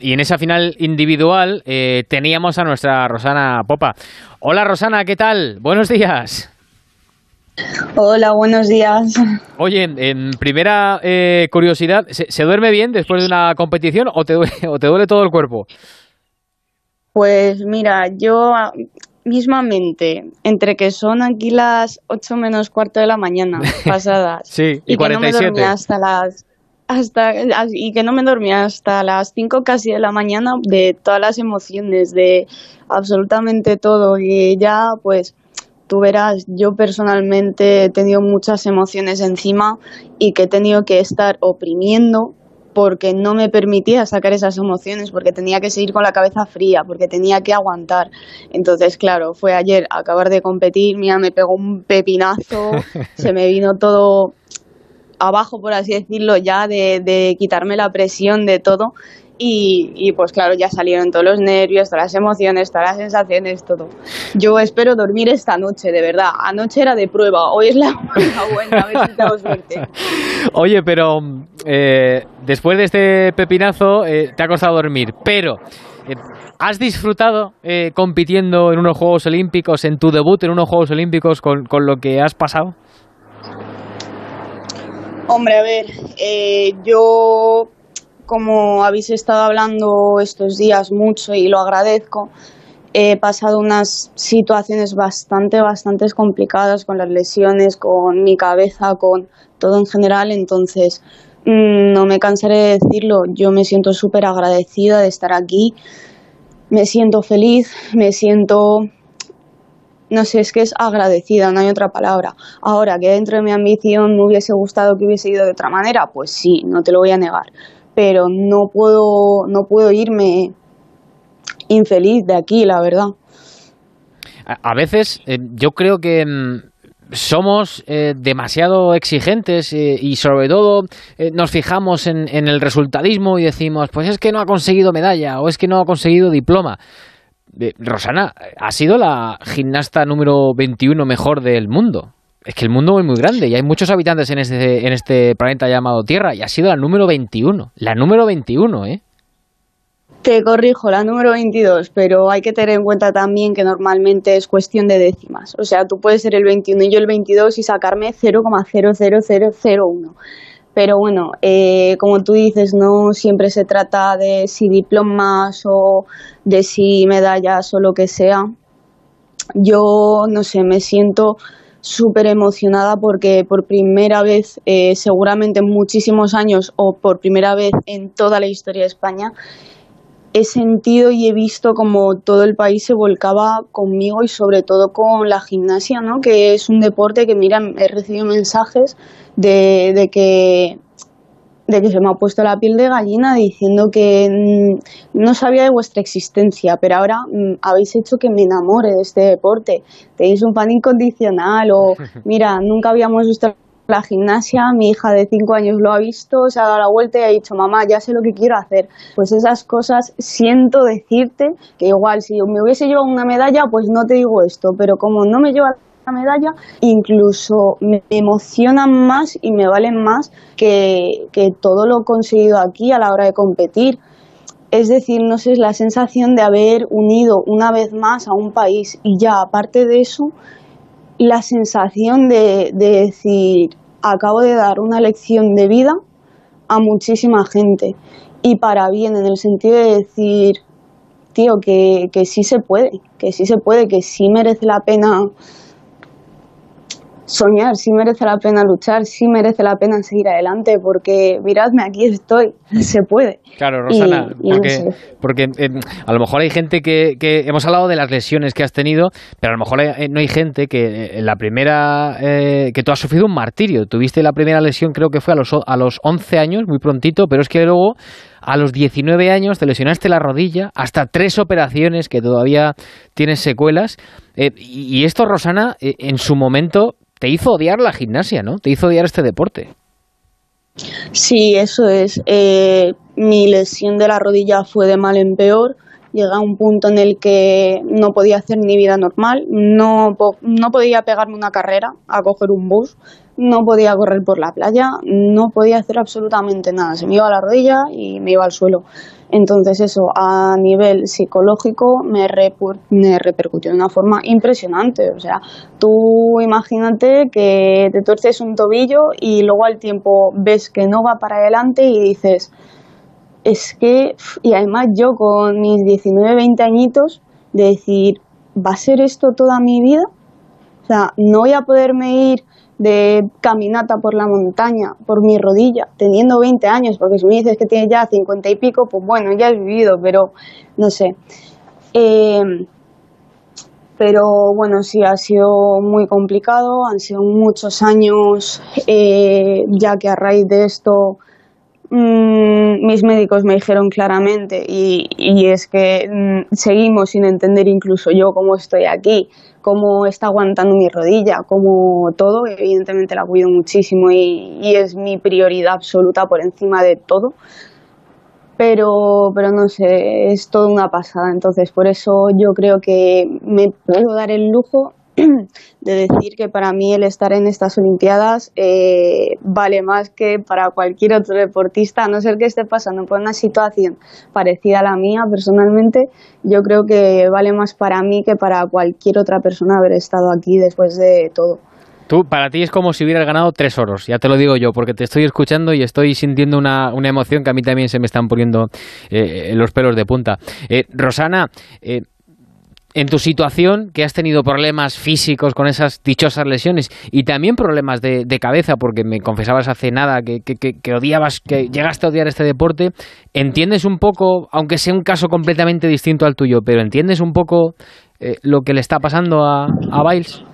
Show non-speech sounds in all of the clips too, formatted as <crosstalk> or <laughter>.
y en esa final individual eh, teníamos a nuestra Rosana Popa. Hola Rosana, ¿qué tal? Buenos días. Hola, buenos días. Oye, en primera eh, curiosidad, ¿se, duerme bien después de una competición o te, duele, <laughs> o te duele todo el cuerpo? Pues mira, yo mismamente, entre que son aquí las 8 menos cuarto de la mañana <laughs> pasadas sí, y, que no me dormía hasta las hasta y que no me dormía hasta las 5 casi de la mañana de todas las emociones de absolutamente todo y ya pues tú verás, yo personalmente he tenido muchas emociones encima y que he tenido que estar oprimiendo porque no me permitía sacar esas emociones, porque tenía que seguir con la cabeza fría, porque tenía que aguantar. Entonces, claro, fue ayer acabar de competir, mira, me pegó un pepinazo, <laughs> se me vino todo abajo, por así decirlo, ya de, de quitarme la presión de todo. Y, pues claro, ya salieron todos los nervios, todas las emociones, todas las sensaciones, todo. Yo espero dormir esta noche, de verdad. Anoche era de prueba, hoy es la, <laughs> buena. <laughs> Oye, pero eh, después de este pepinazo eh, te ha costado dormir, pero... Eh, ¿Has disfrutado compitiendo en unos Juegos Olímpicos, en tu debut en unos Juegos Olímpicos con, con lo que has pasado? Hombre, a ver, yo como habéis estado hablando estos días mucho y lo agradezco, he pasado unas situaciones bastante, bastante complicadas con las lesiones, con mi cabeza, con todo en general, entonces mm, no me cansaré de decirlo, yo me siento súper agradecida de estar aquí, me siento feliz, me siento, no sé, es que es agradecida, no hay otra palabra. Ahora, que dentro de mi ambición me hubiese gustado que hubiese ido de otra manera, pues sí, no te lo voy a negar, pero no puedo, no puedo irme infeliz de aquí, la verdad. A, veces eh, yo creo que mm, somos eh, demasiado exigentes eh, y sobre todo nos fijamos en, en, el resultadismo y decimos, pues es que no ha conseguido medalla o es que no ha conseguido diploma. Rosana, ha sido la gimnasta número 21 mejor del mundo. Es que el mundo es muy grande y hay muchos habitantes en este, en este planeta llamado Tierra y ha sido la número 21. La número 21, ¿eh? Te corrijo, la número 22, pero hay que tener en cuenta también que normalmente es cuestión de décimas. O sea, tú puedes ser el 21 y yo el 22 y sacarme 0,00001. Pero bueno, eh, como tú dices, no siempre se trata de si diplomas o de si medallas o lo que sea. Yo, no sé, me siento súper emocionada porque por primera vez, eh, seguramente en muchísimos años o por primera vez en toda la historia de España, he sentido y he visto como todo el país se volcaba conmigo y sobre todo con la gimnasia, ¿no? que es un deporte que, mira, he recibido mensajes de, de que de que se me ha puesto la piel de gallina diciendo que mm, no sabía de vuestra existencia, pero ahora mm, habéis hecho que me enamore de este deporte. Tenéis un fan incondicional o, <laughs> mira, nunca habíamos visto la gimnasia, mi hija de cinco años lo ha visto, se ha dado la vuelta y ha dicho, mamá, ya sé lo que quiero hacer. Pues esas cosas siento decirte que igual si me hubiese llevado una medalla, pues no te digo esto, pero como no me lleva medalla, incluso me emocionan más y me valen más que, todo lo conseguido aquí a la hora de competir. Es decir, no sé, es la sensación de haber unido una vez más a un país y ya aparte de eso, la sensación de, decir, acabo de dar una lección de vida a muchísima gente y para bien, en el sentido de decir, tío, que, que sí se puede, que sí se puede, que sí merece la pena soñar, sí merece la pena luchar, sí merece la pena seguir adelante, porque miradme, aquí estoy, se puede. Claro, Rosana, porque, eh, a lo mejor hay gente que, que, hemos hablado de las lesiones que has tenido, pero a lo mejor no hay gente que en la primera, eh, que tú has sufrido un martirio, tuviste la primera lesión creo que fue a los, a los 11 años, muy prontito, pero es que luego a los 19 años te lesionaste la rodilla, hasta tres operaciones que todavía tienes secuelas. Eh, y esto, Rosana, en su momento te hizo odiar la gimnasia, ¿no? Te hizo odiar este deporte. Sí, eso es. Eh, mi lesión de la rodilla fue de mal en peor. Llegué a un punto en el que no podía hacer ni vida normal, no, no podía pegarme una carrera a coger un bus, no podía correr por la playa, no podía hacer absolutamente nada. Se me iba a la rodilla y me iba al suelo. Entonces eso a nivel psicológico me, repercutió de una forma impresionante. O sea, tú imagínate que te tuerces un tobillo y luego al tiempo ves que no va para adelante y dices, es que, y además yo con mis 19, 20 añitos, de decir, ¿va a ser esto toda mi vida? O sea, no voy a poderme ir de caminata por la montaña, por mi rodilla, teniendo 20 años, porque si me dices que tienes ya 50 y pico, pues bueno, ya has vivido, pero no sé. Em, pero bueno, sí, ha sido muy complicado, han sido muchos años, eh, ya que a raíz de esto Mm, mis médicos me dijeron claramente y, es que mm, seguimos sin entender incluso yo cómo estoy aquí, cómo está aguantando mi rodilla, cómo todo, evidentemente la cuido muchísimo y, es mi prioridad absoluta por encima de todo. Pero, pero no sé, es toda una pasada. Entonces, por eso yo creo que me puedo dar el lujo <clears throat> de decir que para mí el estar en estas Olimpiadas eh, vale más que para cualquier otro deportista, a no ser que esté pasando por una situación parecida a la mía personalmente, yo creo que vale más para mí que para cualquier otra persona haber estado aquí después de todo. Tú, para ti es como si hubieras ganado tres oros, ya te lo digo yo, porque te estoy escuchando y estoy sintiendo una, una emoción que a mí también se me están poniendo eh, los pelos de punta. Eh, Rosana, en tu situación, que has tenido problemas físicos con esas dichosas lesiones y también problemas de, cabeza, porque me confesabas hace nada que, que, odiabas, que llegaste a odiar este deporte, ¿entiendes un poco, aunque sea un caso completamente distinto al tuyo, pero entiendes un poco eh, lo que le está pasando a, a Biles?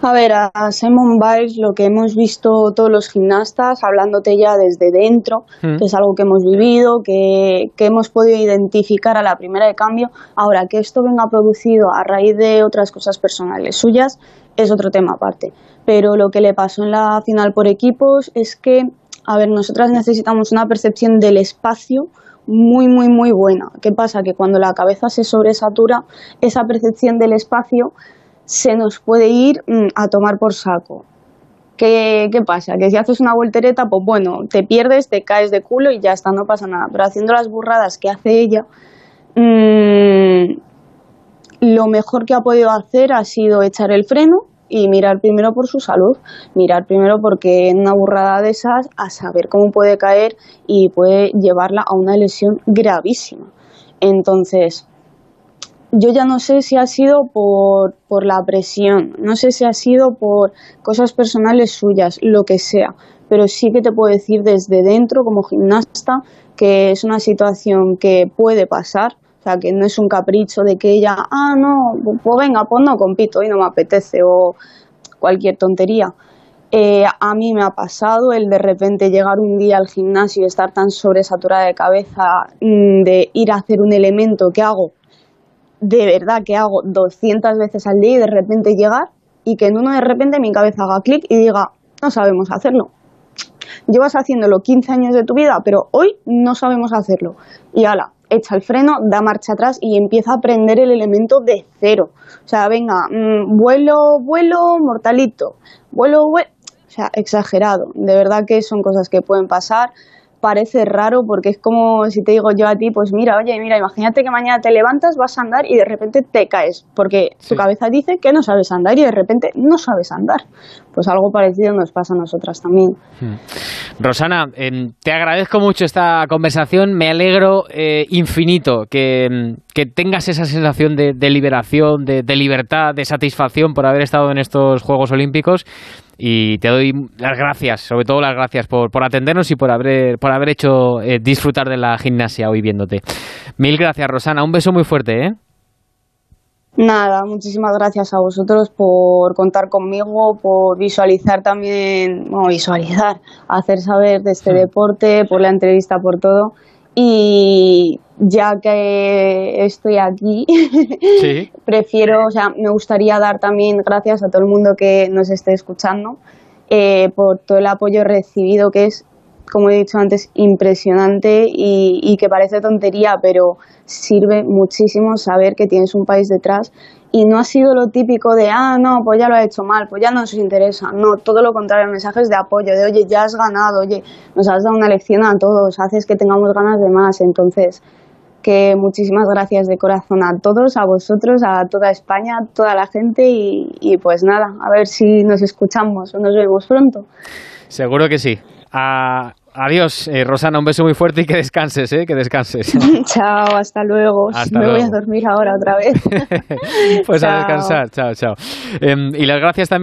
A ver, a Simon Biles lo que hemos visto todos los gimnastas, hablándote ya desde dentro, mm. que es algo que hemos vivido, que, que, hemos podido identificar a la primera de cambio. Ahora, que esto venga producido a raíz de otras cosas personales suyas, es otro tema aparte. Pero lo que le pasó en la final por equipos es que, a ver, nosotras necesitamos una percepción del espacio muy, muy, muy buena. ¿Qué pasa? Que cuando la cabeza se sobresatura, esa percepción del espacio se nos puede ir mm, a tomar por saco. ¿Qué, ¿Qué, pasa? Que si haces una voltereta, pues bueno, te pierdes, te caes de culo y ya está, no pasa nada. Pero haciendo las burradas que hace ella, mmm, lo mejor que ha podido hacer ha sido echar el freno y mirar primero por su salud, mirar primero porque en una burrada de esas a saber cómo puede caer y puede llevarla a una lesión gravísima. Entonces, yo ya no sé si ha sido por, por la presión, no sé si ha sido por cosas personales suyas, lo que sea, pero sí que te puedo decir desde dentro como gimnasta que es una situación que puede pasar, o sea, que no es un capricho de que ella, ah, no, pues venga, pues no compito y no me apetece o cualquier tontería. Eh, a mí me ha pasado el de repente llegar un día al gimnasio y estar tan sobresaturada de cabeza mm, de ir a hacer un elemento que hago de verdad que hago 200 veces al día y de repente llegar y que en uno de repente mi cabeza haga clic y diga, no sabemos hacerlo. Llevas haciéndolo 15 años de tu vida, pero hoy no sabemos hacerlo. Y ala, echa el freno, da marcha atrás y empieza a aprender el elemento de cero. O sea, venga, mm, vuelo, vuelo, mortalito, vuelo, vuelo. O sea, exagerado. De verdad que son cosas que pueden pasar parece raro porque es como si te digo yo a ti, pues mira, oye, mira, imagínate que mañana te levantas, vas a andar y de repente te caes, porque tu cabeza dice que no sabes andar y de repente no sabes andar. Pues algo parecido nos pasa a nosotras también. Hmm. Rosana, em, te agradezco mucho esta conversación, me alegro eh, infinito em, que, tengas esa sensación de, liberación, de, de libertad, de satisfacción por haber estado en estos Juegos Olímpicos y te doy las gracias, sobre todo las gracias por, por atendernos y por haber, por haber hecho eh, disfrutar de la gimnasia hoy viéndote. Mil gracias, Rosana. Un beso muy fuerte, ¿eh? Nada, muchísimas gracias a vosotros por contar conmigo, por visualizar también, bueno, visualizar, hacer saber de este hmm. deporte, por la entrevista, por todo. Y ya que estoy aquí, <laughs> prefiero, o sea, me gustaría dar también gracias a todo el mundo que nos esté escuchando eh, por todo el apoyo recibido que es, como he dicho antes, impresionante y, que parece tontería, pero sirve muchísimo saber que tienes un país detrás y no ha sido lo típico de, ah, no, pues ya lo ha hecho mal, pues ya no nos interesa. No, todo lo contrario, mensajes de apoyo, de, oye, ya has ganado, oye, nos has dado una lección a todos, haces que tengamos ganas de más. Entonces, que muchísimas gracias de corazón a todos, a vosotros, a toda España, a toda la gente y, y pues nada, a ver si nos escuchamos o nos vemos pronto. Seguro que sí. A, Adiós, eh, Rosana, un beso muy fuerte y que descanses, ¿eh? Que descanses. <laughs> chao, hasta luego. Me voy a dormir ahora otra vez. <laughs> pues a descansar, chao, chao. Em, y las gracias también